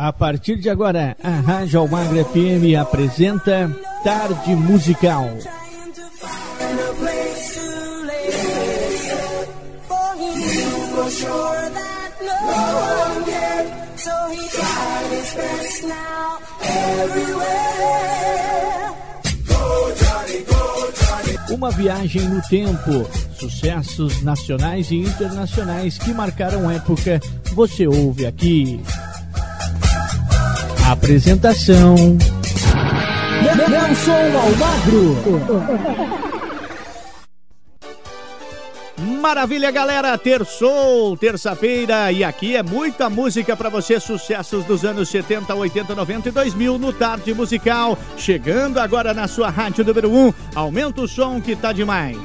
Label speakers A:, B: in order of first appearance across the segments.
A: A partir de agora, a Rádio Almagra FM apresenta Tarde Musical. Uma viagem no tempo, sucessos nacionais e internacionais que marcaram época, você ouve aqui. Apresentação: Nelson Almagro. Maravilha, galera! Terçou, terça-feira, e aqui é muita música para você, sucessos dos anos 70, 80, 90 e 2000 no Tarde Musical. Chegando agora na sua rádio número 1. Aumenta o som que tá demais.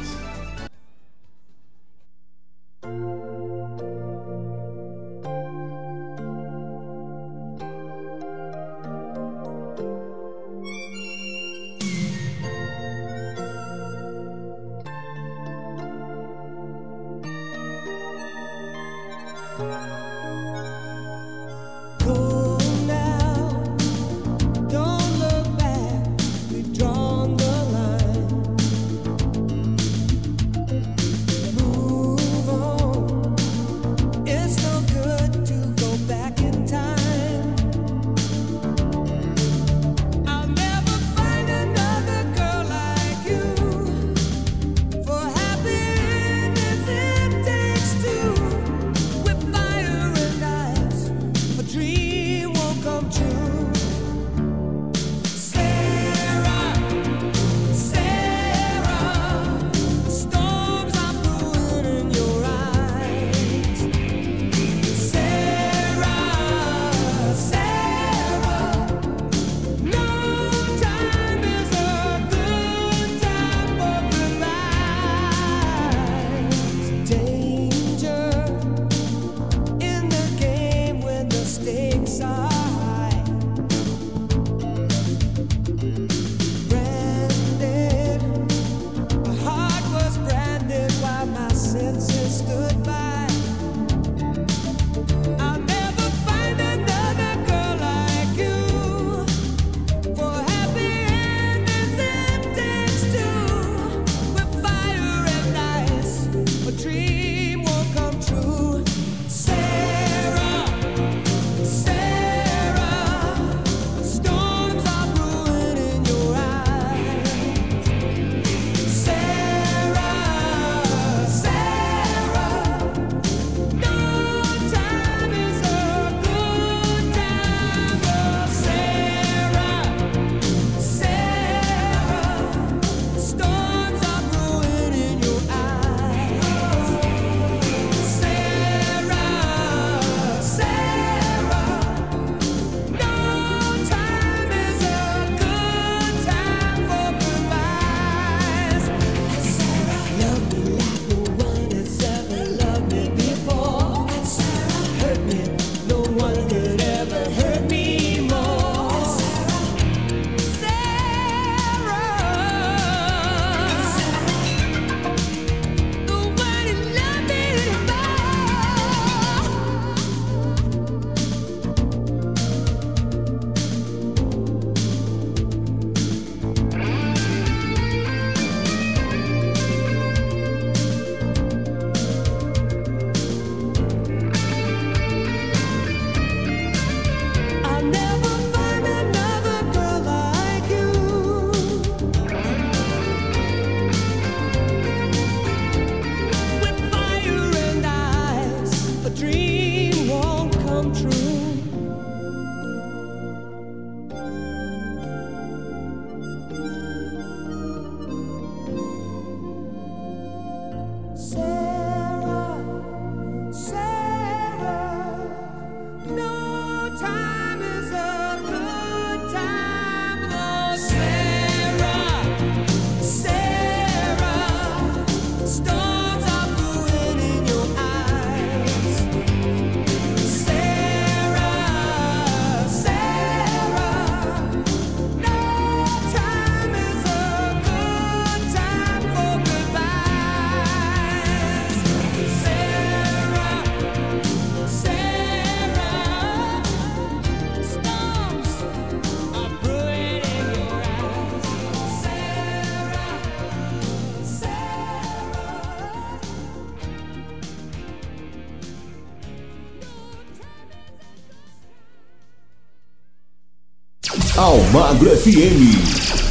B: Almagro FM.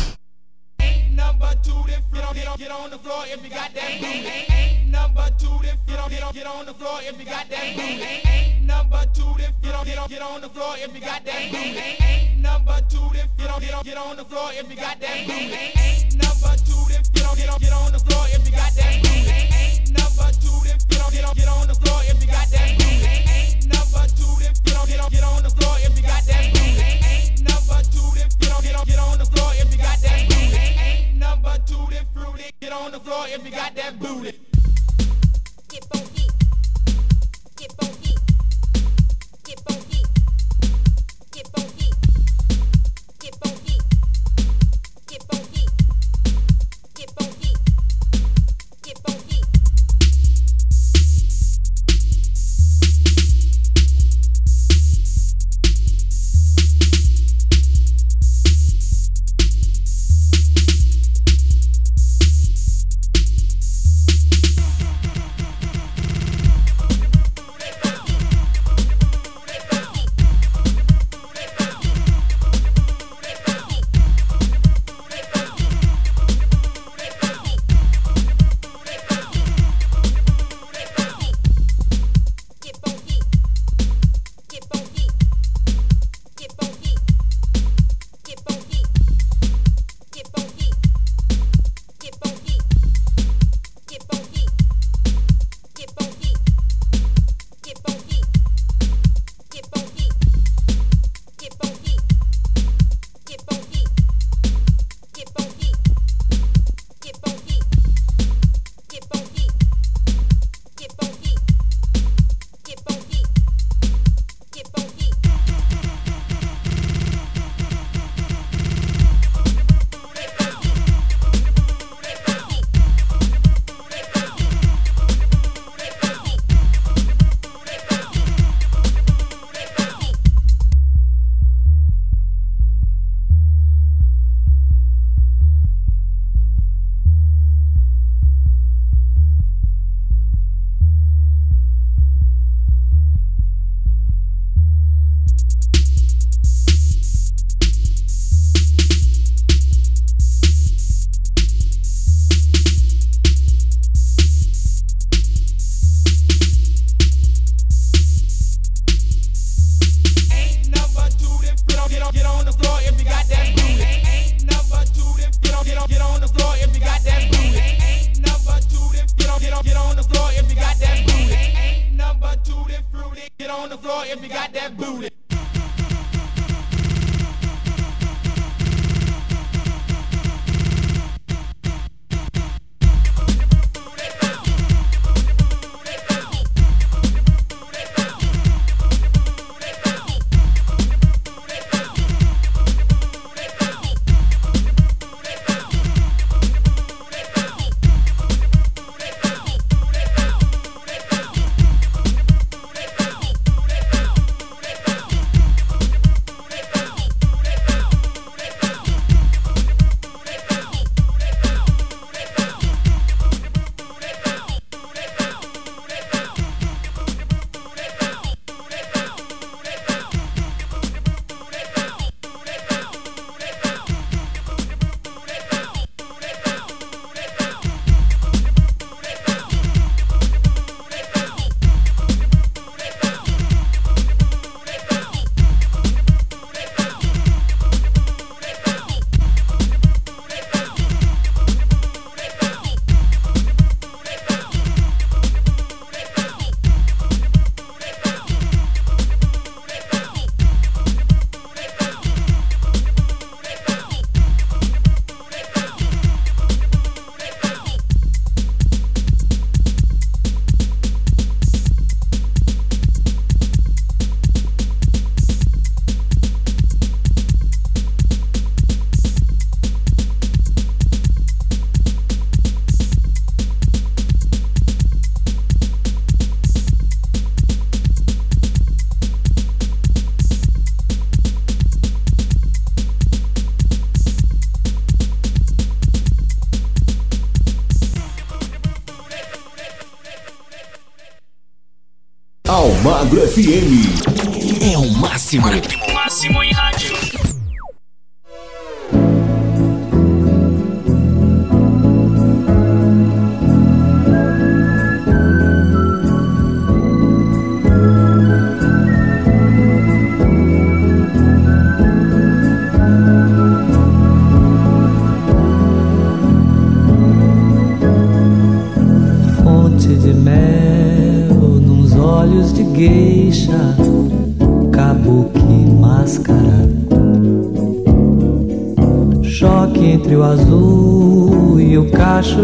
B: FM. É o máximo.
C: Máximo em rádio.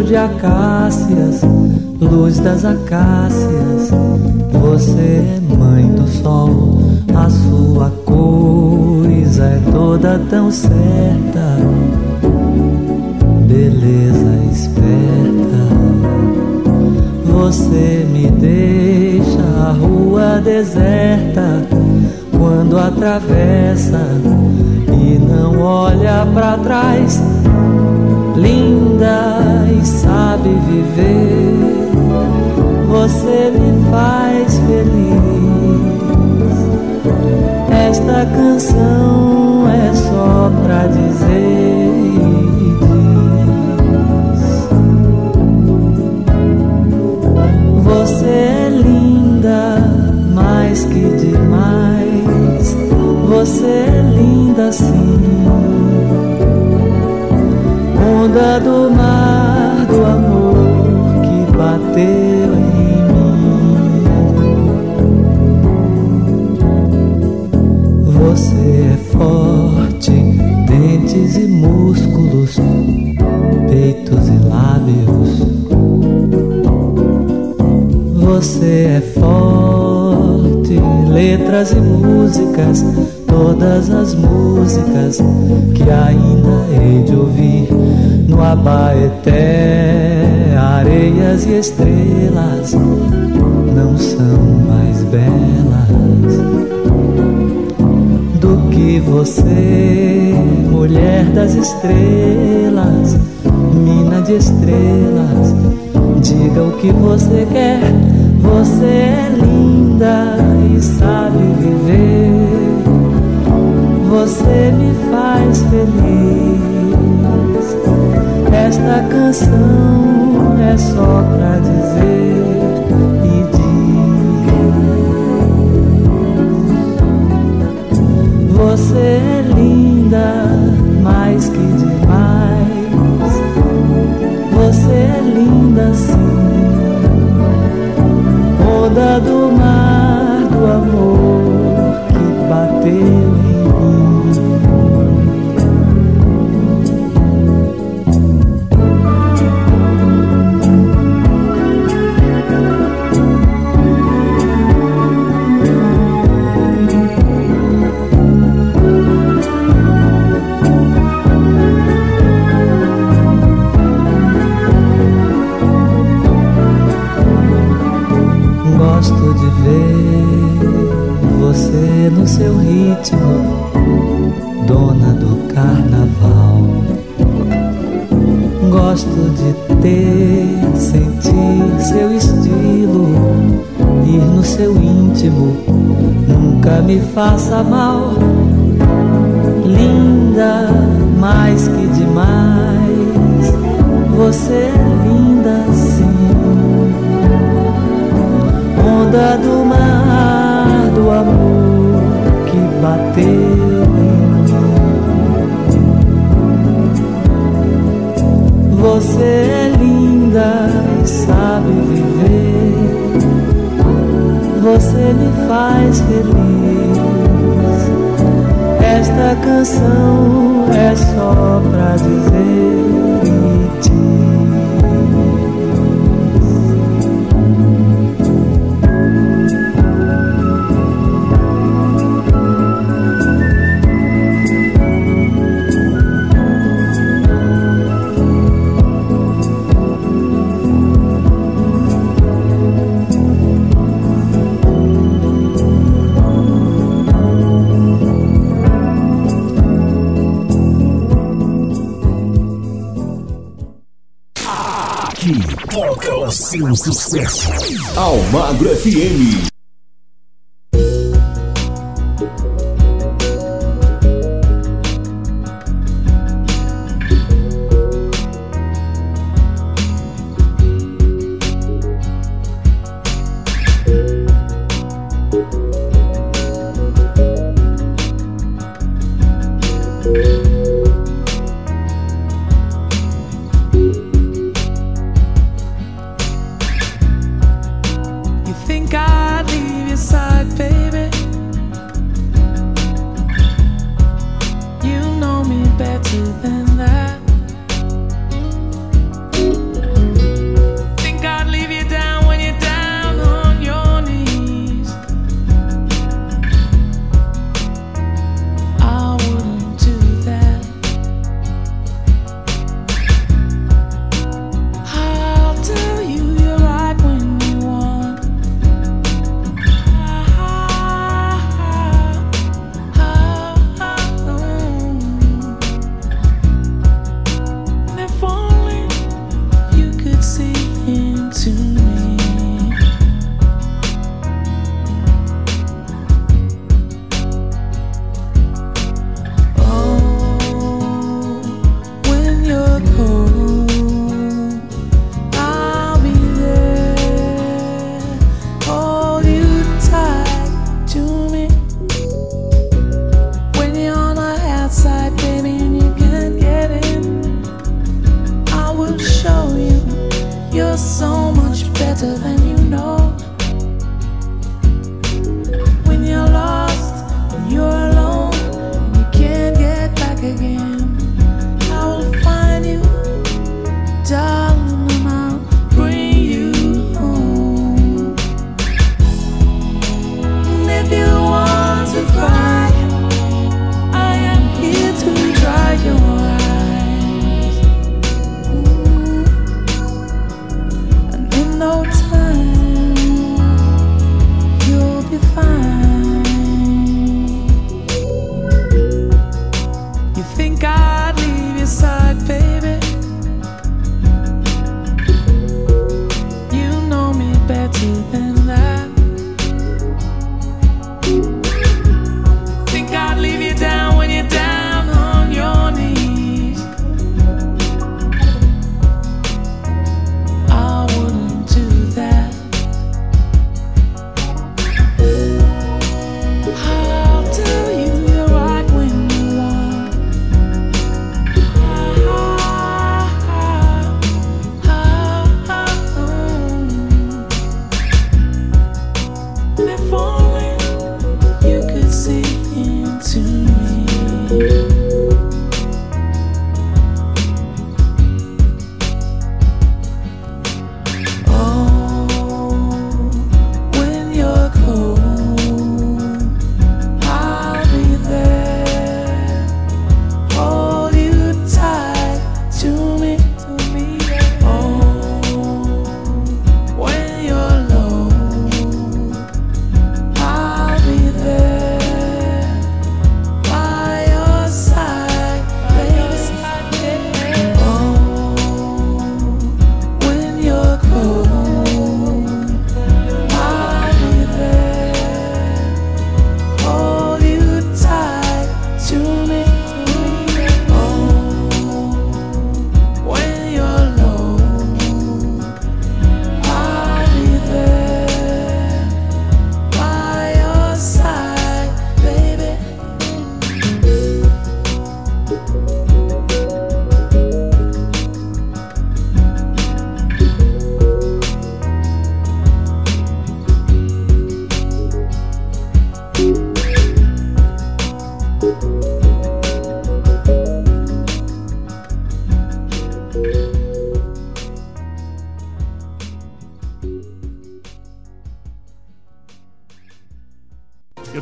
D: De acácias, luz das acácias. Você é mãe do sol, a sua coisa é toda tão certa. Beleza esperta, você me deixa a rua deserta quando atravessa e não olha para trás. Linda sabe viver, você me faz feliz. Esta canção é só pra dizer. Você é linda, mais que demais. Você é linda sim. Onda bateu em mim. Você é forte, dentes e músculos, peitos e lábios. Você é forte, letras e músicas, todas as músicas que ainda hei de ouvir no Abaeté, areias e estrelas não são mais belas do que você, mulher das estrelas, mina de estrelas. Diga o que você quer, você é linda e sabe viver. Você me faz feliz. Esta canção é só pra dizer e diz: Você é linda, mais que demais. Você é linda sim. Onda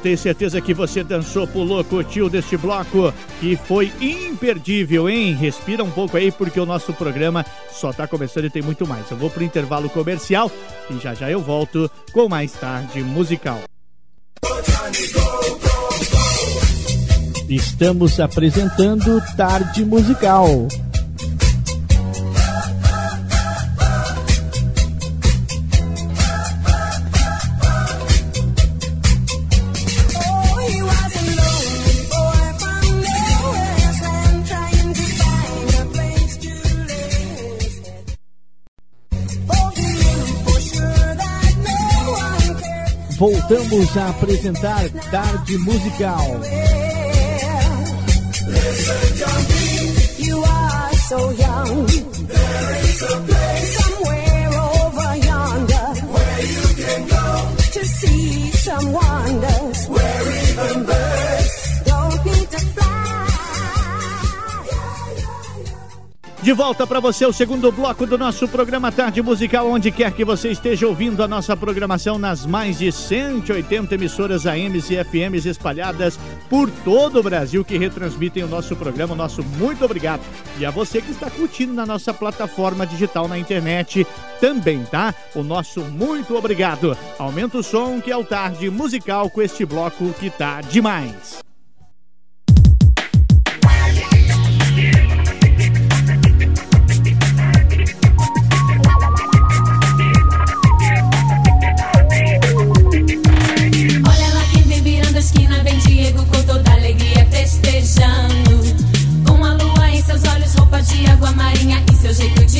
E: tenho certeza que você dançou, pulou, curtiu deste bloco que foi imperdível, hein? Respira um pouco aí porque o nosso programa só tá começando e tem muito mais. Eu vou pro intervalo comercial e já já eu volto com mais tarde musical. Estamos apresentando Tarde Musical. Voltamos a apresentar Tarde Musical. You De volta para você o segundo bloco do nosso programa Tarde Musical, onde quer que você esteja ouvindo a nossa programação nas mais de 180 emissoras AMs e FMs espalhadas por todo o Brasil que retransmitem o nosso programa. Nosso muito obrigado. E a você que está curtindo na nossa plataforma digital na internet também, tá? O nosso muito obrigado. Aumenta o som que é o Tarde Musical com este bloco que tá demais.
F: Com Uma lua em seus olhos, roupa de água marinha e seu jeito de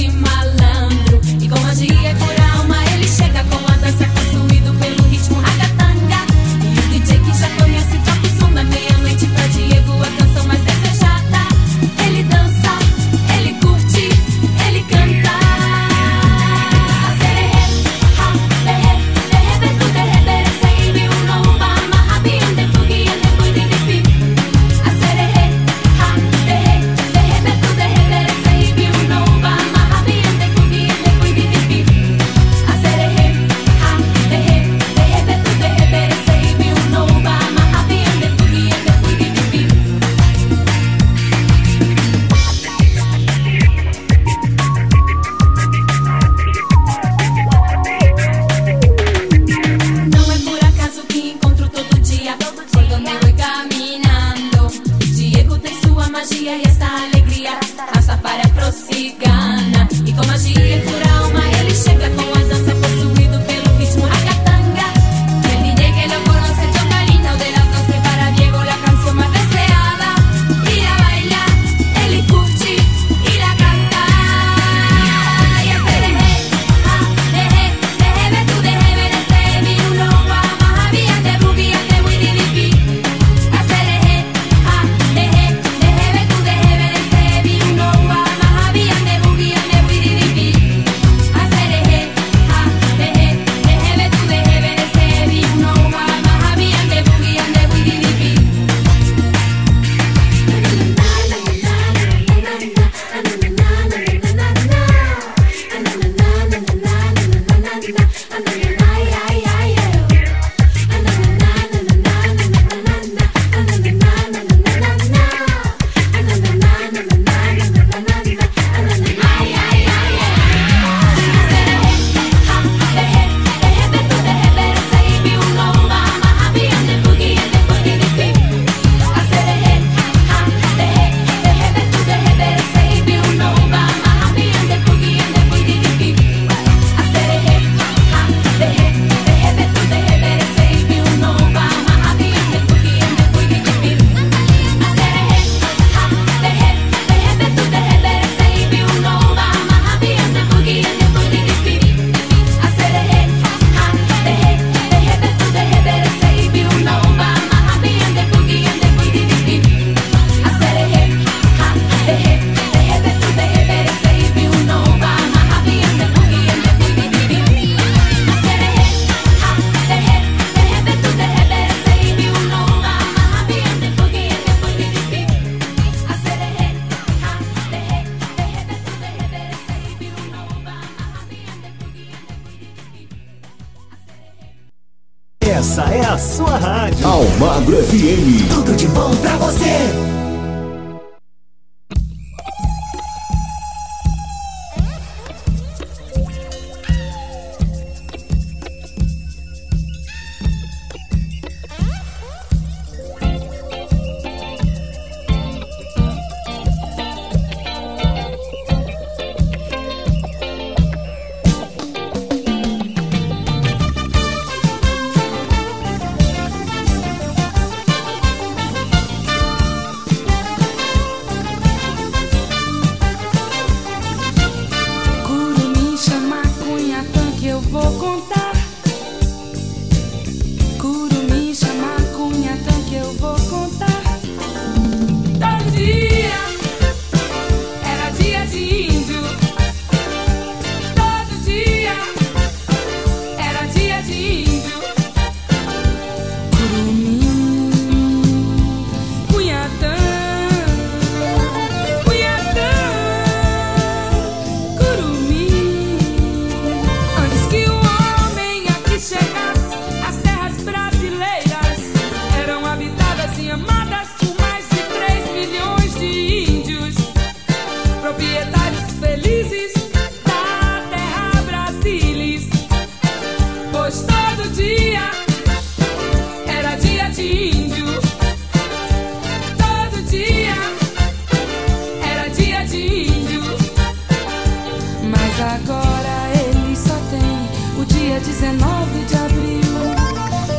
F: 19 de abril.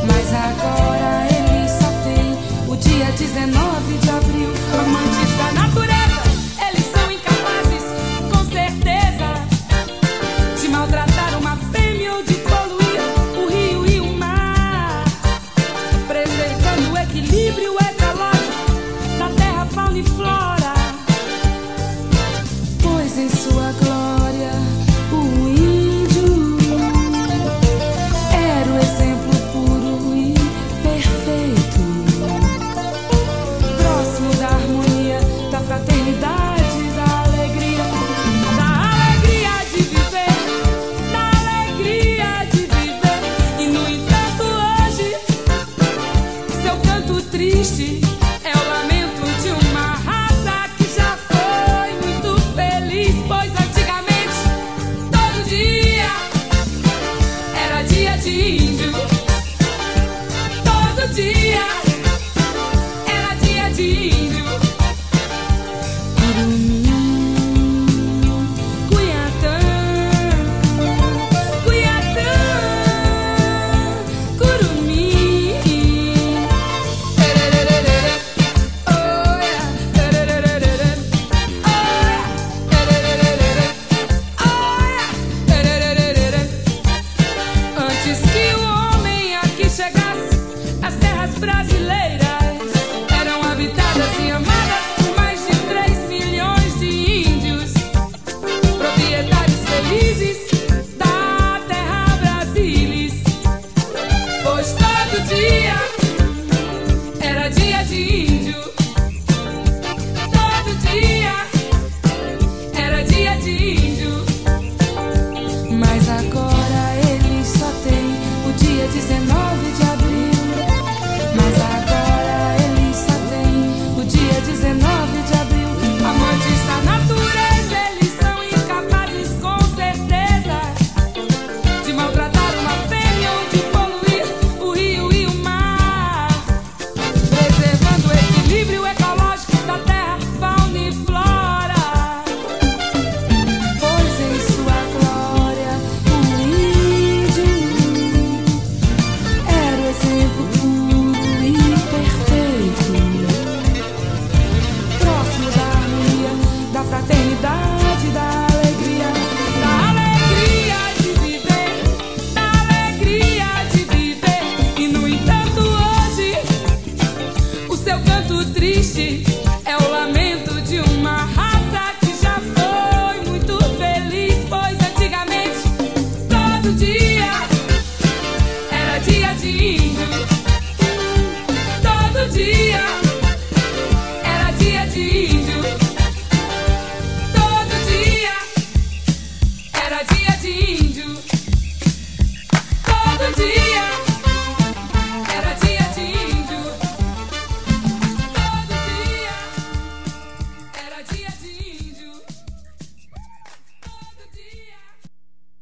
F: Mas agora ele só tem o dia 19 de abril. Amantes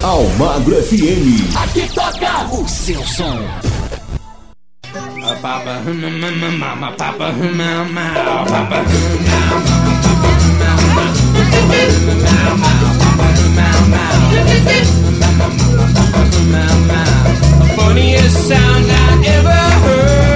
F: Almagro FM.
G: Aqui toca o seu som. Papa, papa, Funniest sound I ever heard.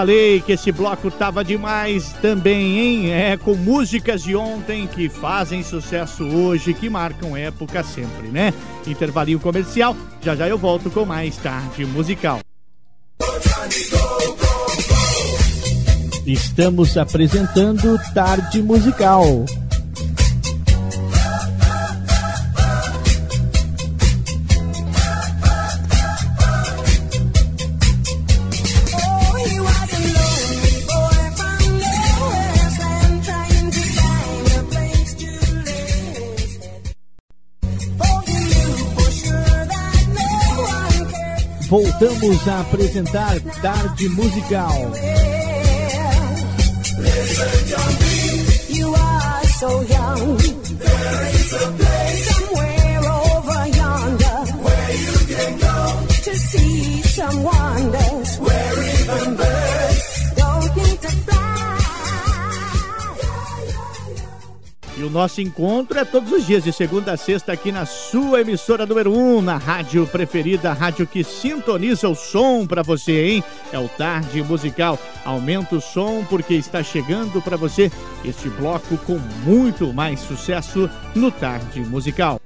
H: Falei que esse bloco tava demais também, hein? É com músicas de ontem que fazem sucesso hoje, que marcam época sempre, né? Intervalinho comercial, já já eu volto com mais tarde musical. Estamos apresentando Tarde Musical. Voltamos a apresentar Tarde Musical. You are so young. There is a place E o nosso encontro é todos os dias, de segunda a sexta, aqui na sua emissora número 1, um, na rádio preferida, a rádio que sintoniza o som para você, hein? É o Tarde Musical. Aumenta o som porque está chegando para você este bloco com muito mais sucesso no Tarde Musical.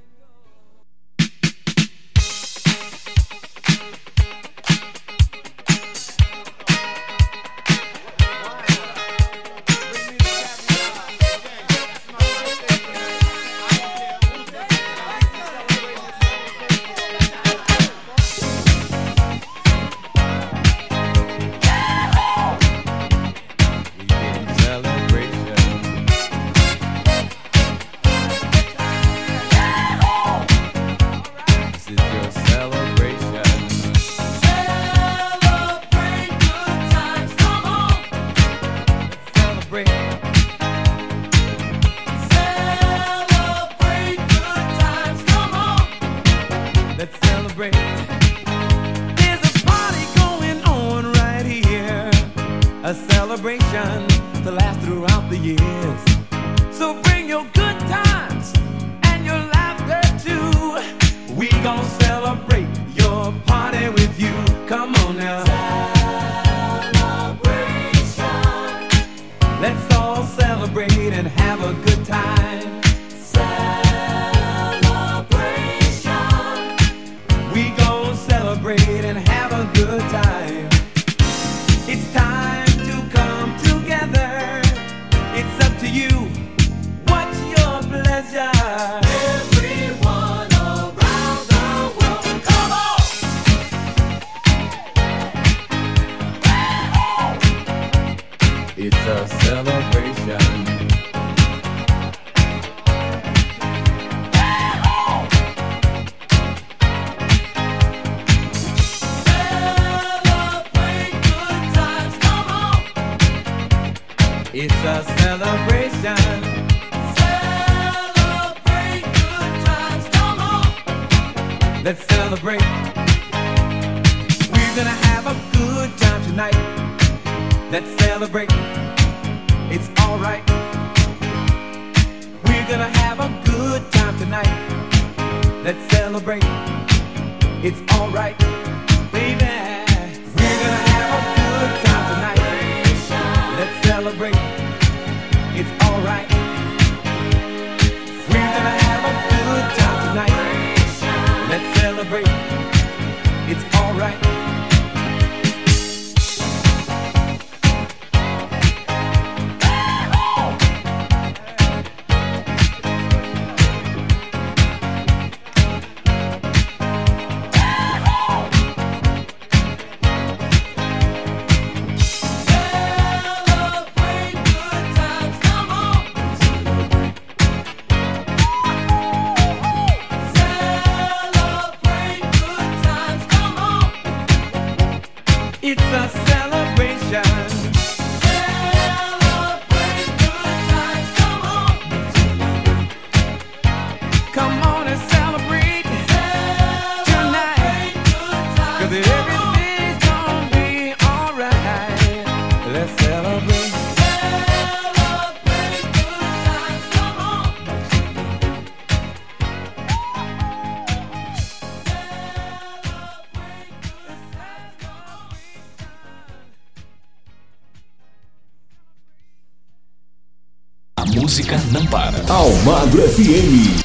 I: FM.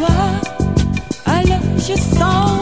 J: toi, alors je sens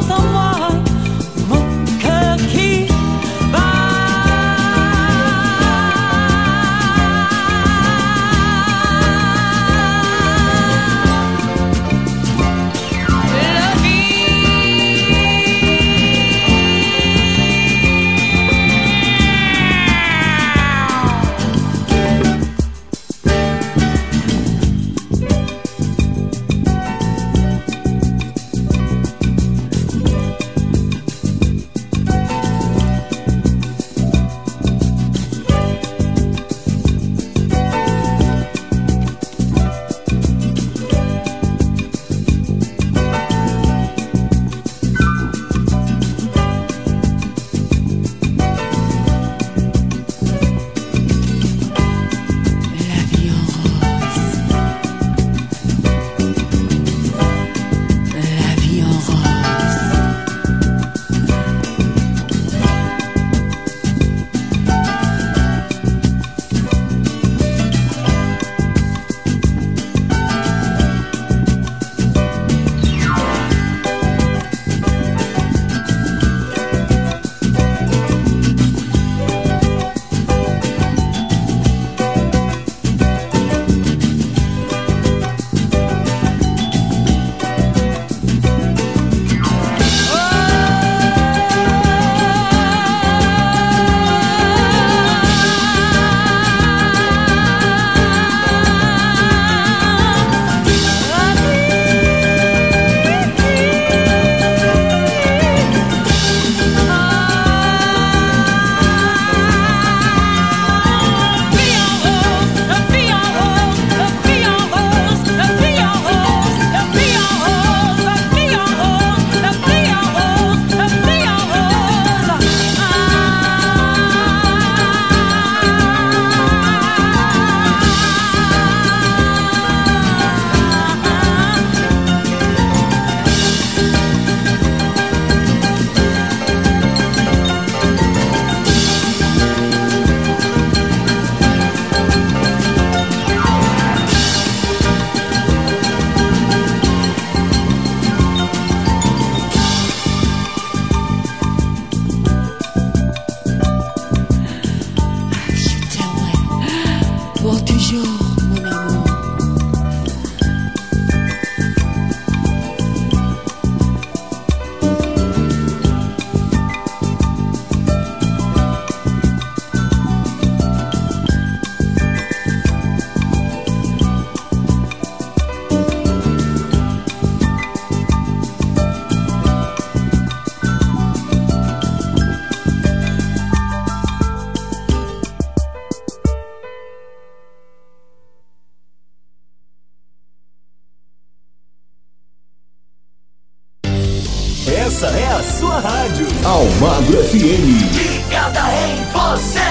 J: Essa é a sua rádio. Almagro FM. Ligada em você.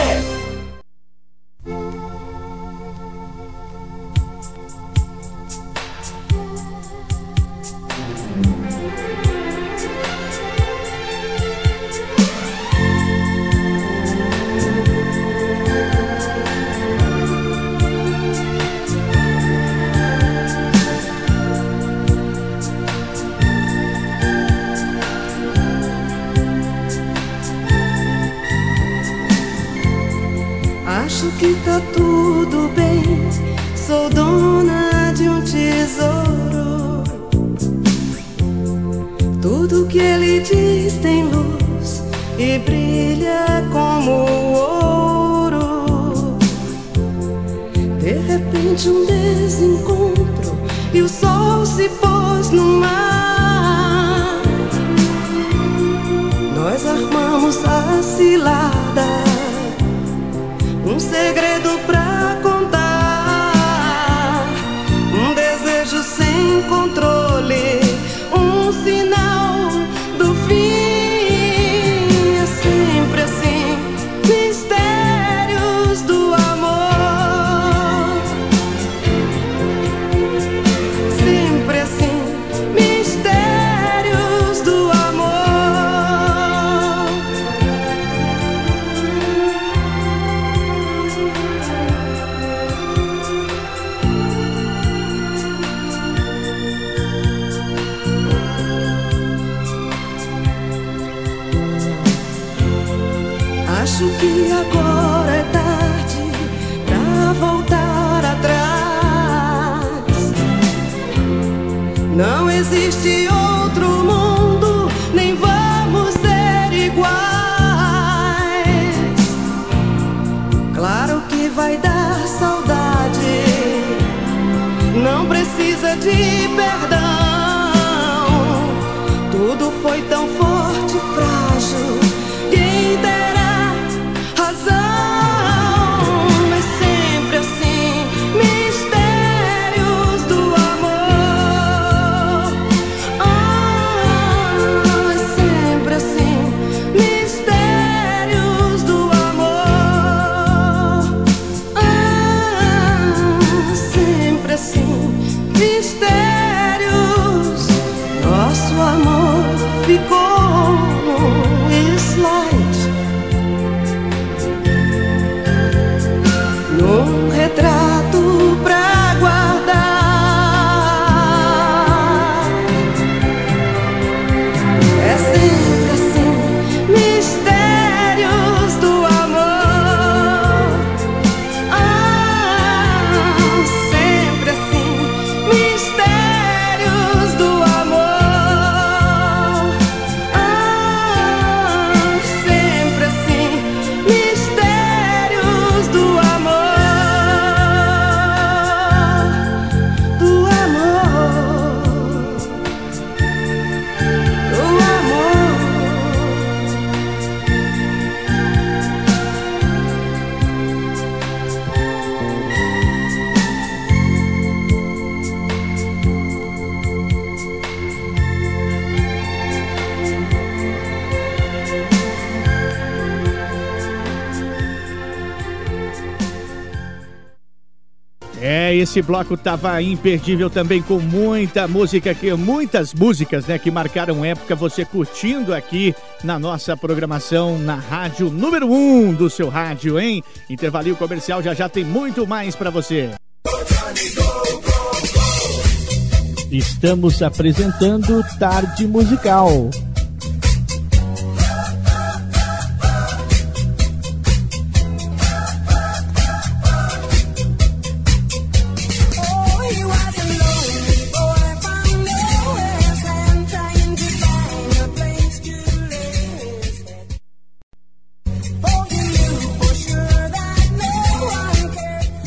K: Esse bloco tava imperdível também com muita música que muitas músicas, né, que marcaram época você curtindo aqui na nossa programação na rádio número 1 um do seu rádio, hein? Intervalinho comercial já já tem muito mais para você. Estamos apresentando Tarde Musical.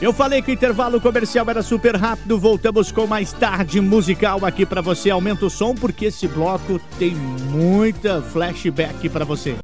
L: Eu falei que o intervalo comercial era super rápido, voltamos com mais tarde musical aqui para você. Aumenta o som porque esse bloco tem muita flashback para você.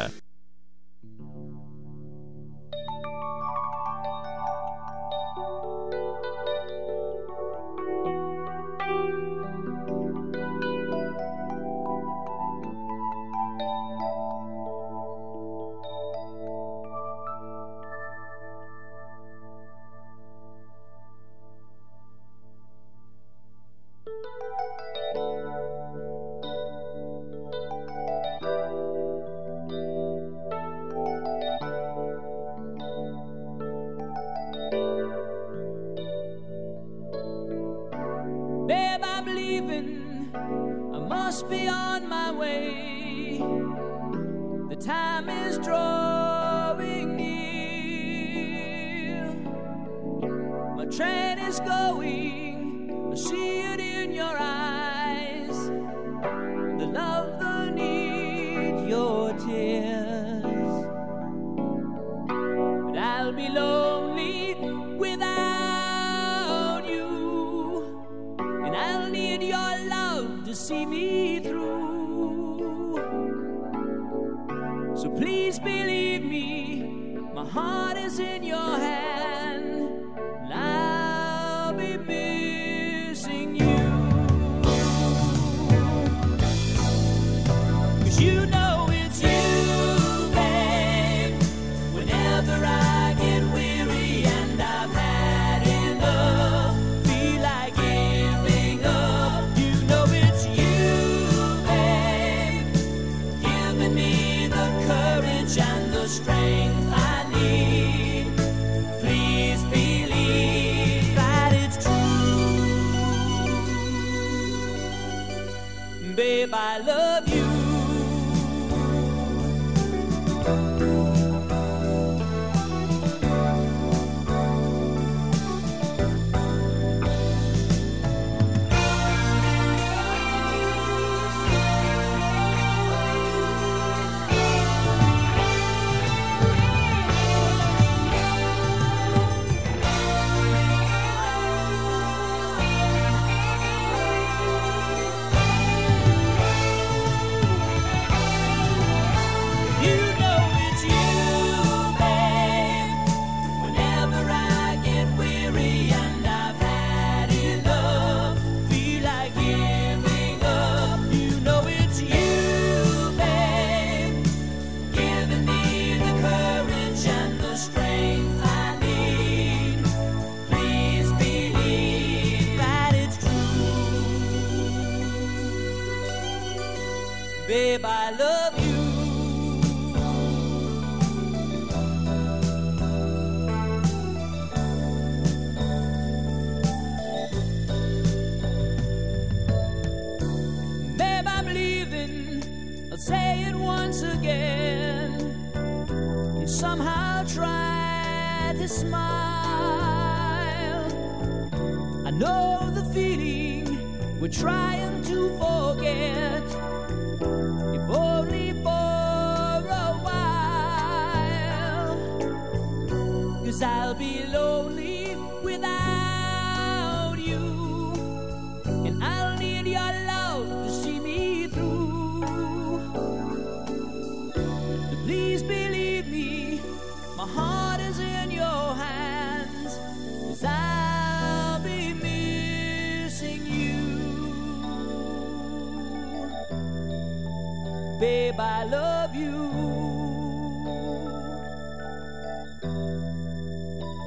M: love you.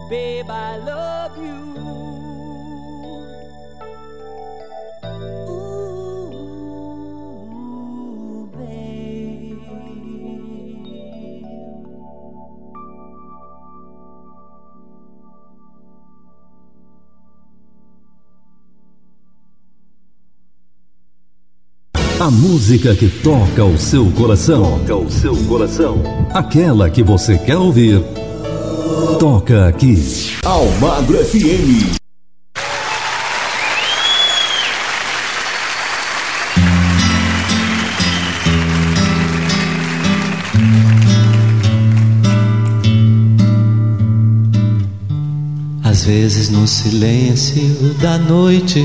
M: Babe, I love
N: música que toca o seu coração. Toca o seu coração. Aquela que você quer ouvir. Toca aqui.
F: Almagro FM.
D: Às vezes no silêncio da noite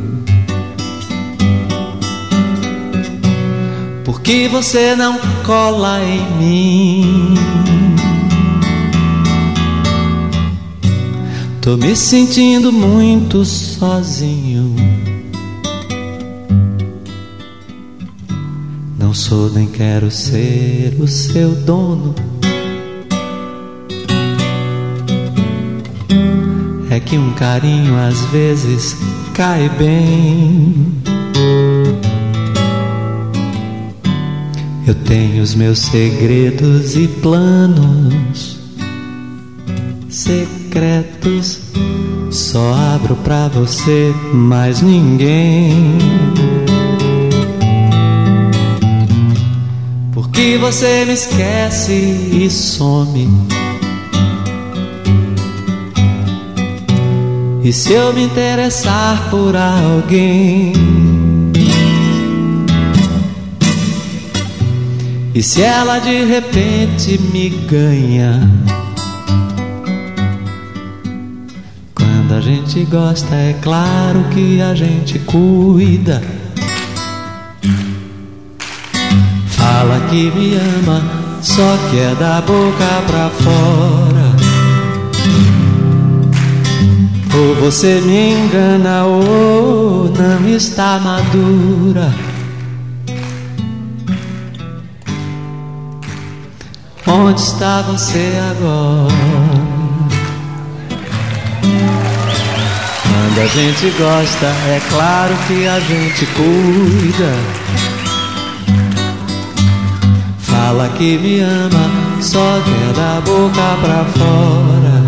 D: que você não cola em mim. Tô me sentindo muito sozinho. Não sou nem quero ser o seu dono. É que um carinho às vezes cai bem. Eu tenho os meus segredos e planos secretos. Só abro pra você, mais ninguém. Porque você me esquece e some. E se eu me interessar por alguém? E se ela de repente me ganha? Quando a gente gosta, é claro que a gente cuida. Fala que me ama, só que é da boca pra fora. Ou você me engana, ou não está madura. Onde está você agora? Quando a gente gosta, é claro que a gente cuida. Fala que me ama, só quer da boca pra fora.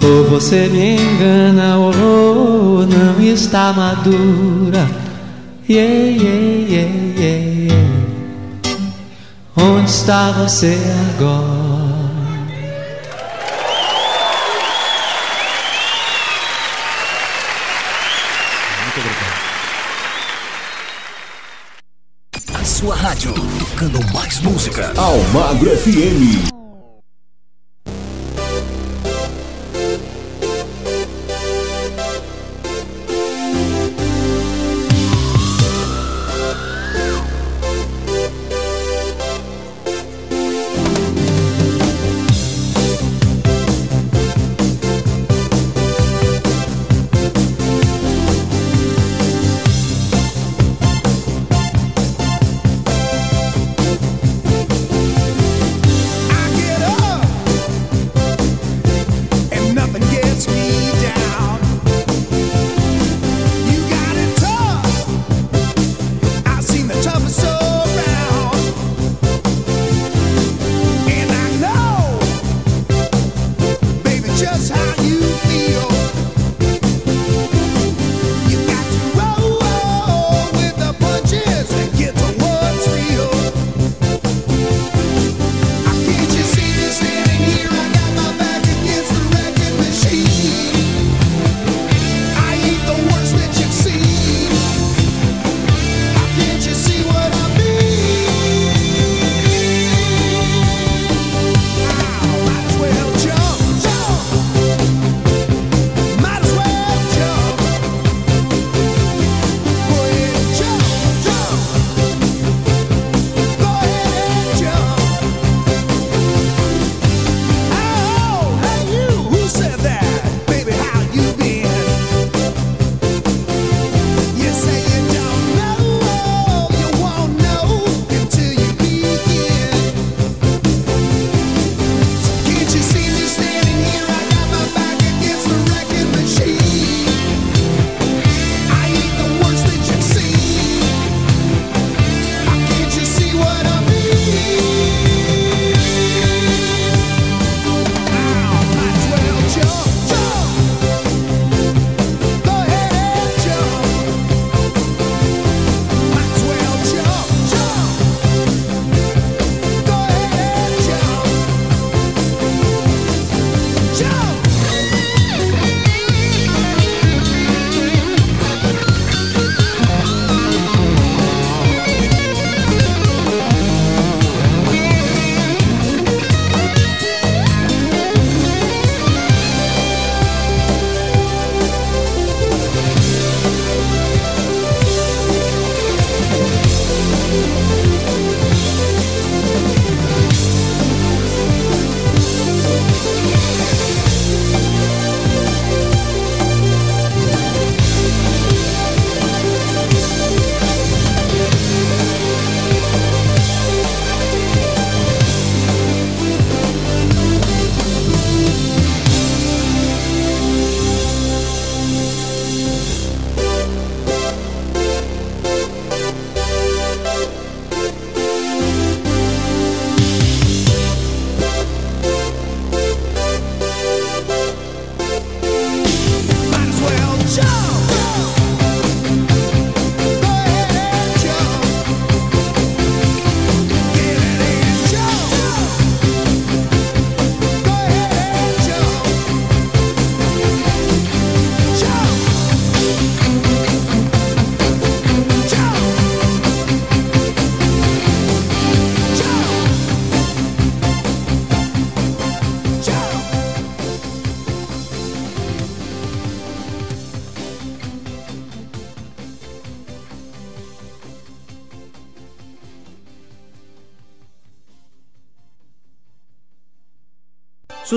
D: Ou você me engana, ou não está madura. Yeah, yeah, yeah, yeah. Onde está você agora?
F: A sua rádio, tocando mais música. Almagro FM.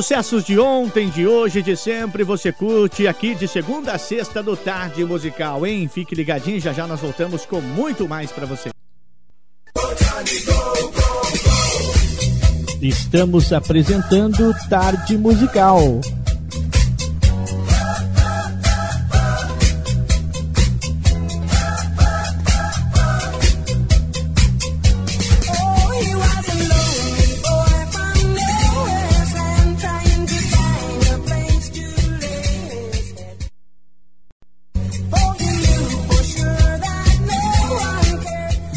A: Sucessos de ontem, de hoje, de sempre, você curte aqui de segunda a sexta do Tarde Musical, hein? Fique ligadinho, já já nós voltamos com muito mais para você. Estamos apresentando Tarde Musical.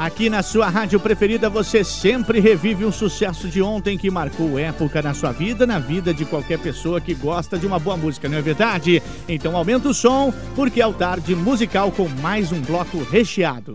A: Aqui na sua rádio preferida você sempre revive um sucesso de ontem que marcou época na sua vida, na vida de qualquer pessoa que gosta de uma boa música, não é verdade? Então aumenta o som, porque é o tarde musical com mais um bloco recheado.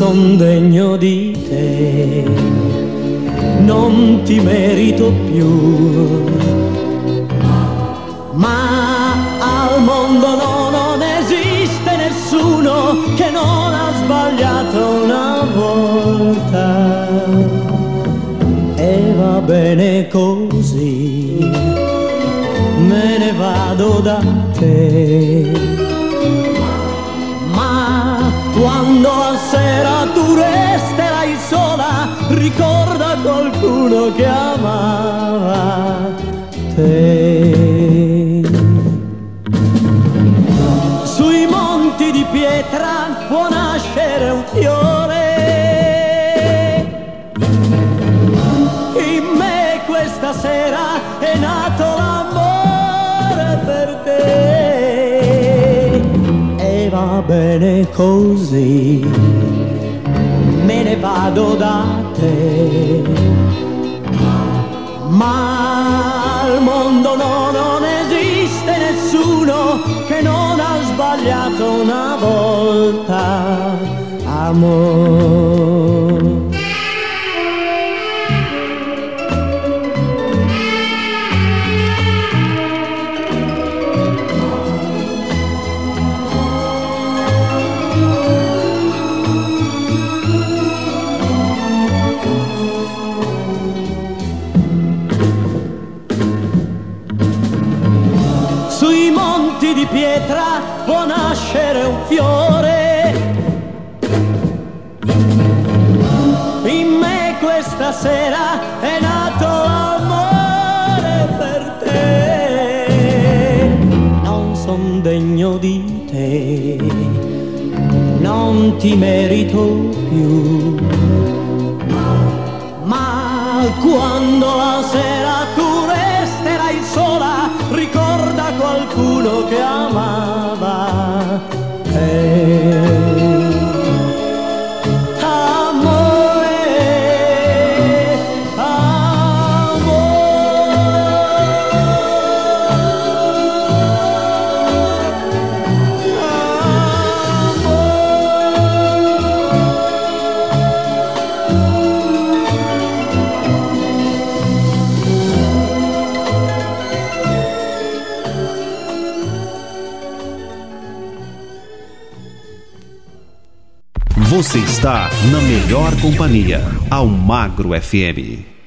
O: son degno di qualcuno che amava te. Sui monti di pietra può nascere un fiore. In me questa sera è nato l'amore per te e va bene così, me ne vado da te. Ma al mondo no, non esiste nessuno che non ha sbagliato una volta, amore. Me questa sera è nato l'amore per te. Non son degno di te, non ti merito più. Ma quando la sera tu resterai sola, ricorda qualcuno che amava
L: Você está na melhor companhia, Almagro FM.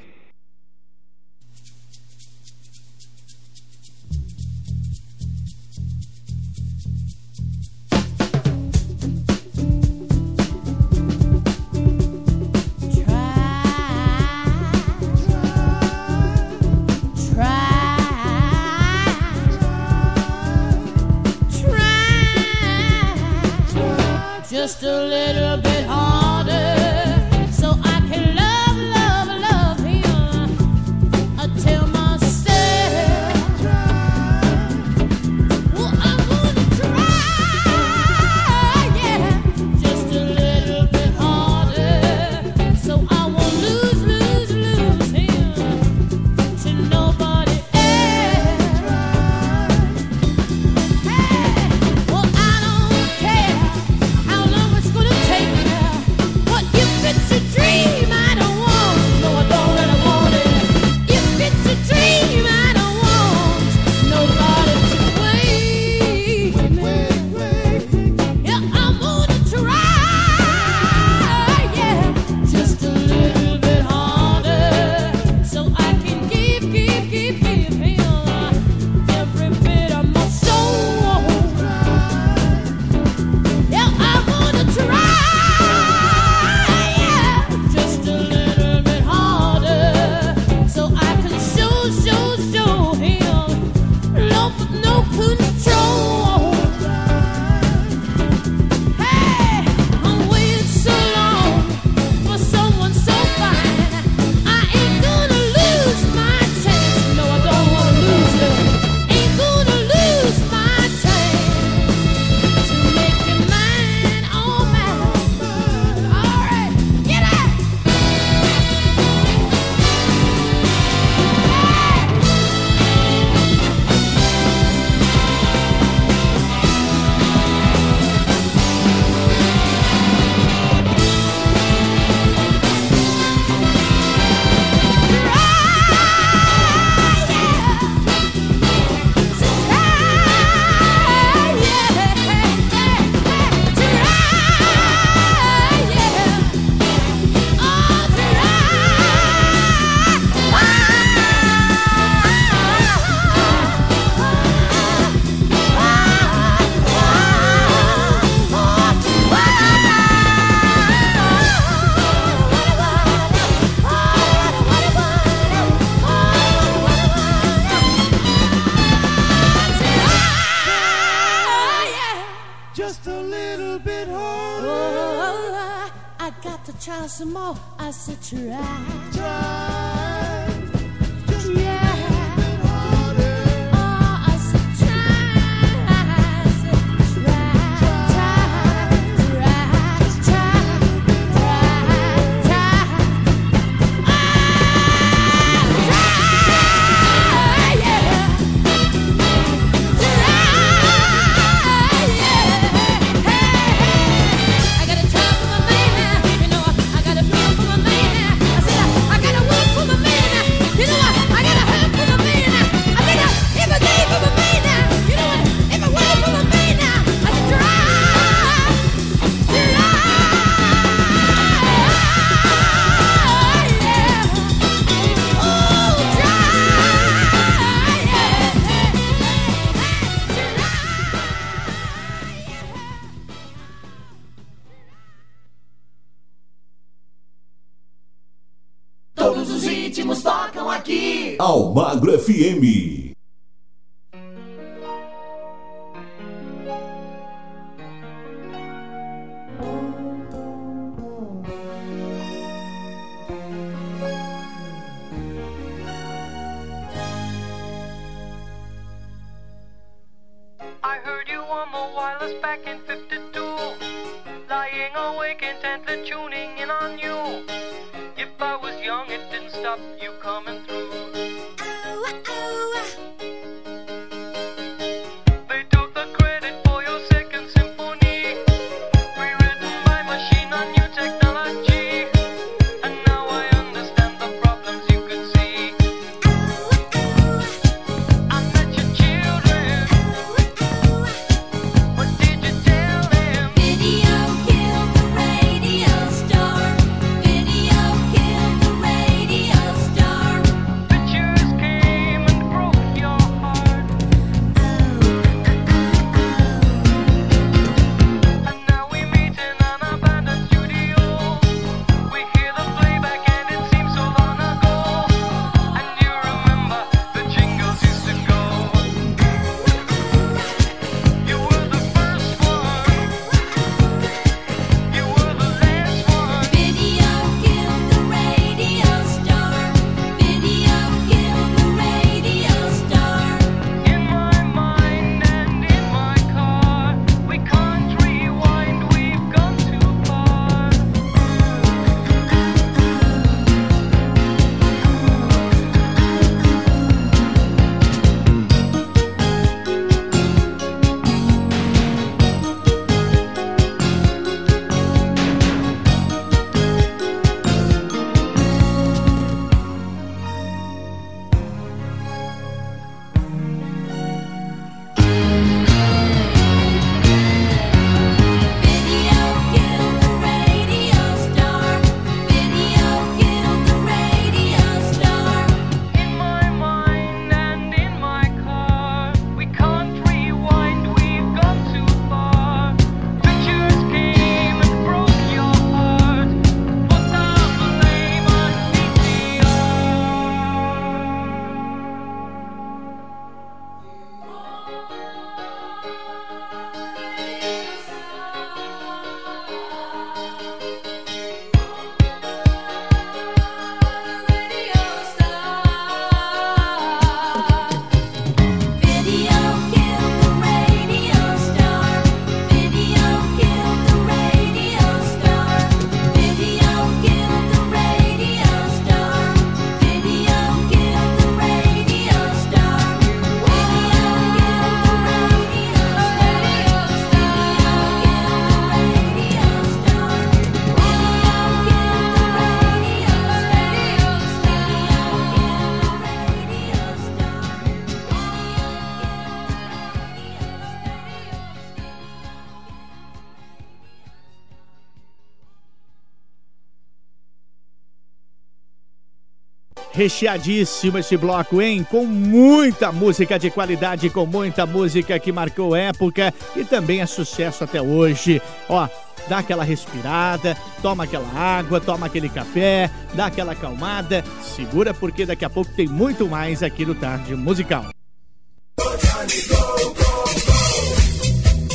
H: recheadíssimo esse bloco, hein? Com muita música de qualidade, com muita música que marcou época e também é sucesso até hoje. Ó, dá aquela respirada, toma aquela água, toma aquele café, dá aquela acalmada, segura porque daqui a pouco tem muito mais aqui no Tarde Musical.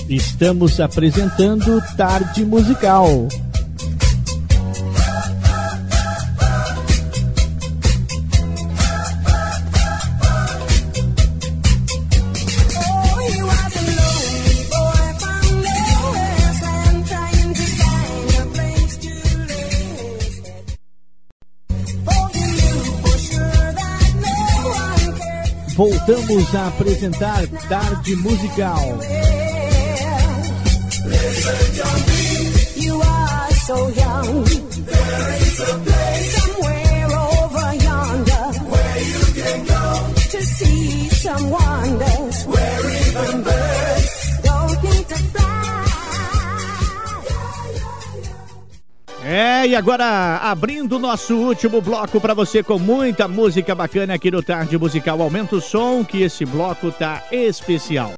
H: Estamos apresentando Tarde Musical. voltamos a apresentar Tarde Musical. É, e agora abrindo nosso último bloco para você com muita música bacana aqui no Tarde Musical. Aumenta o som que esse bloco tá especial.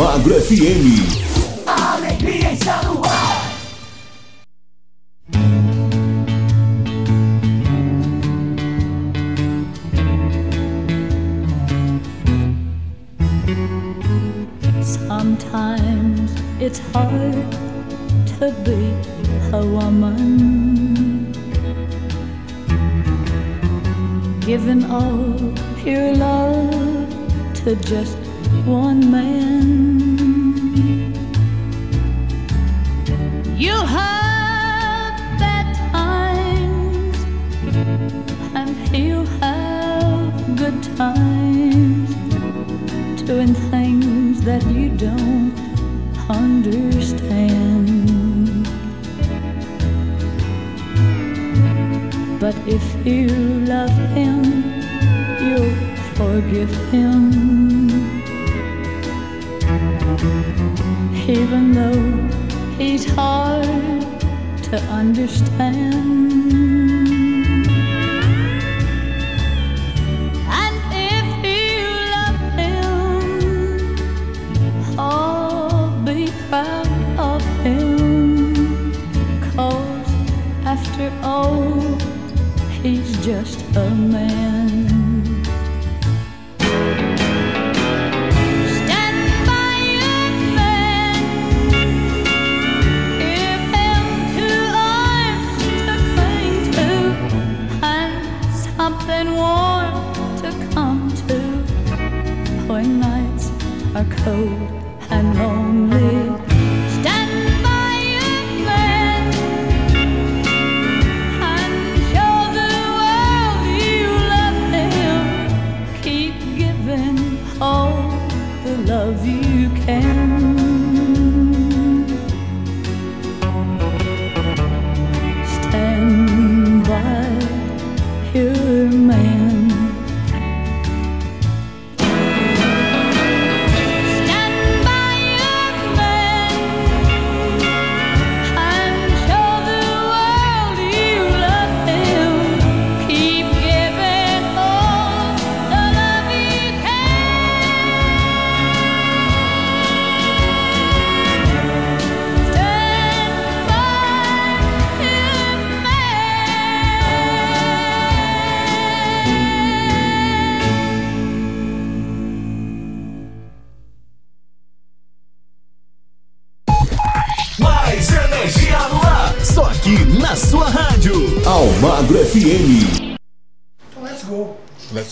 F: Almagro FM.
C: Alegria.
L: Sometimes it's hard to be a woman. Giving all your love to just one man.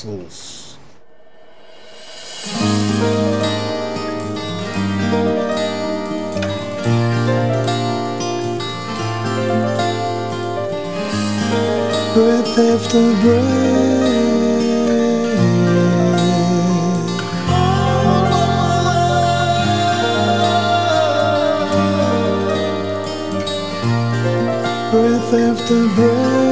P: vessels.
Q: Breath after breath. Breath after breath.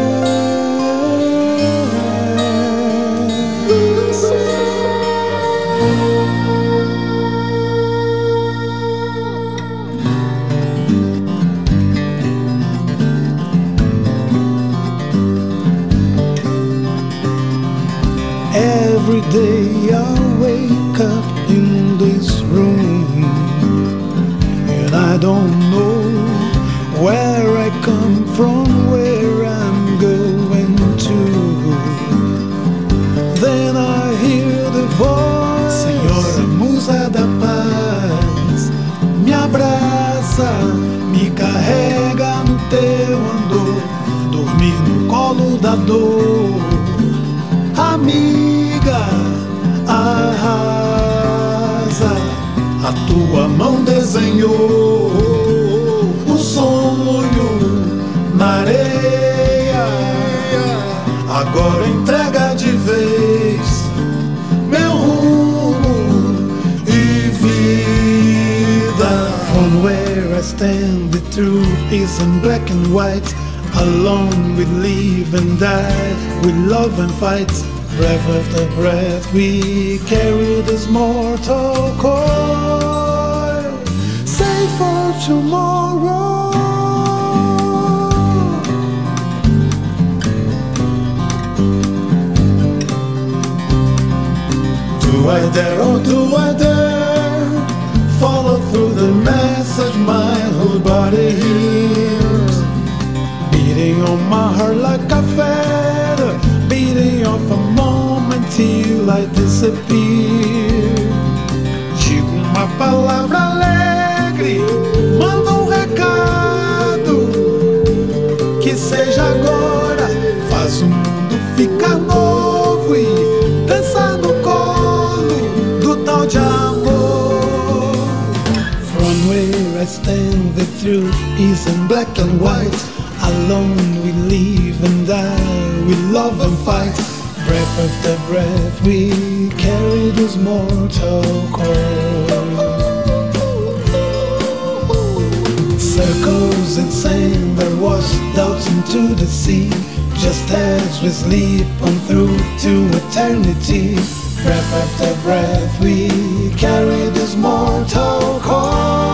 Q: We on through to eternity. Breath after breath, we carry this mortal core.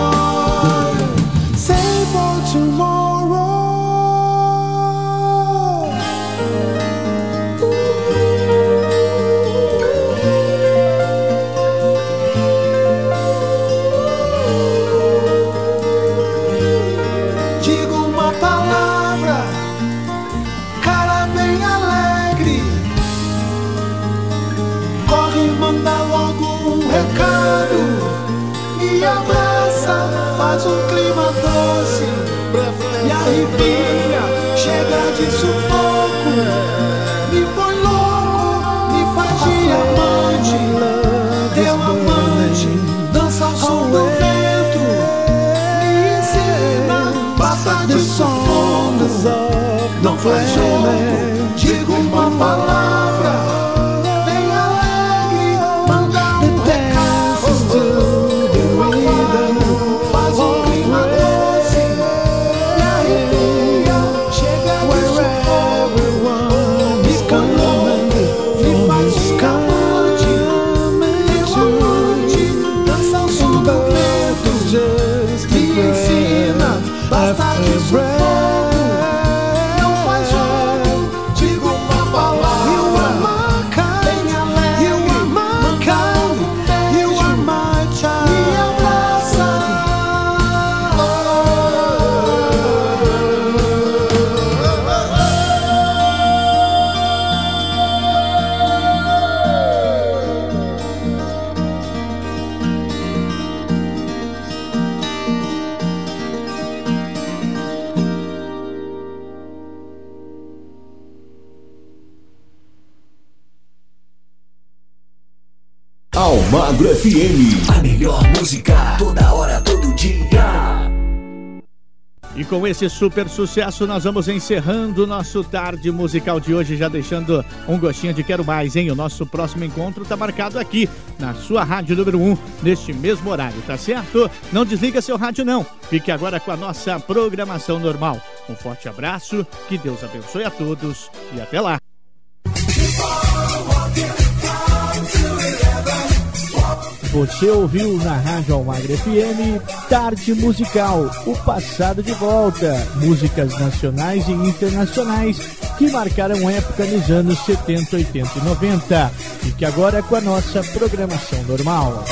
F: FM. A melhor música toda hora, todo dia.
A: E com esse super sucesso, nós vamos encerrando o nosso tarde musical de hoje, já deixando um gostinho de quero mais, hein? O nosso próximo encontro tá marcado aqui, na sua rádio número 1, neste mesmo horário, tá certo? Não desliga seu rádio, não. Fique agora com a nossa programação normal. Um forte abraço, que Deus abençoe a todos e até lá.
P: Você ouviu na Rádio Almagre FM Tarde Musical, o passado de volta, músicas nacionais e internacionais que marcaram época nos anos 70, 80 e 90 e que agora é com a nossa programação normal.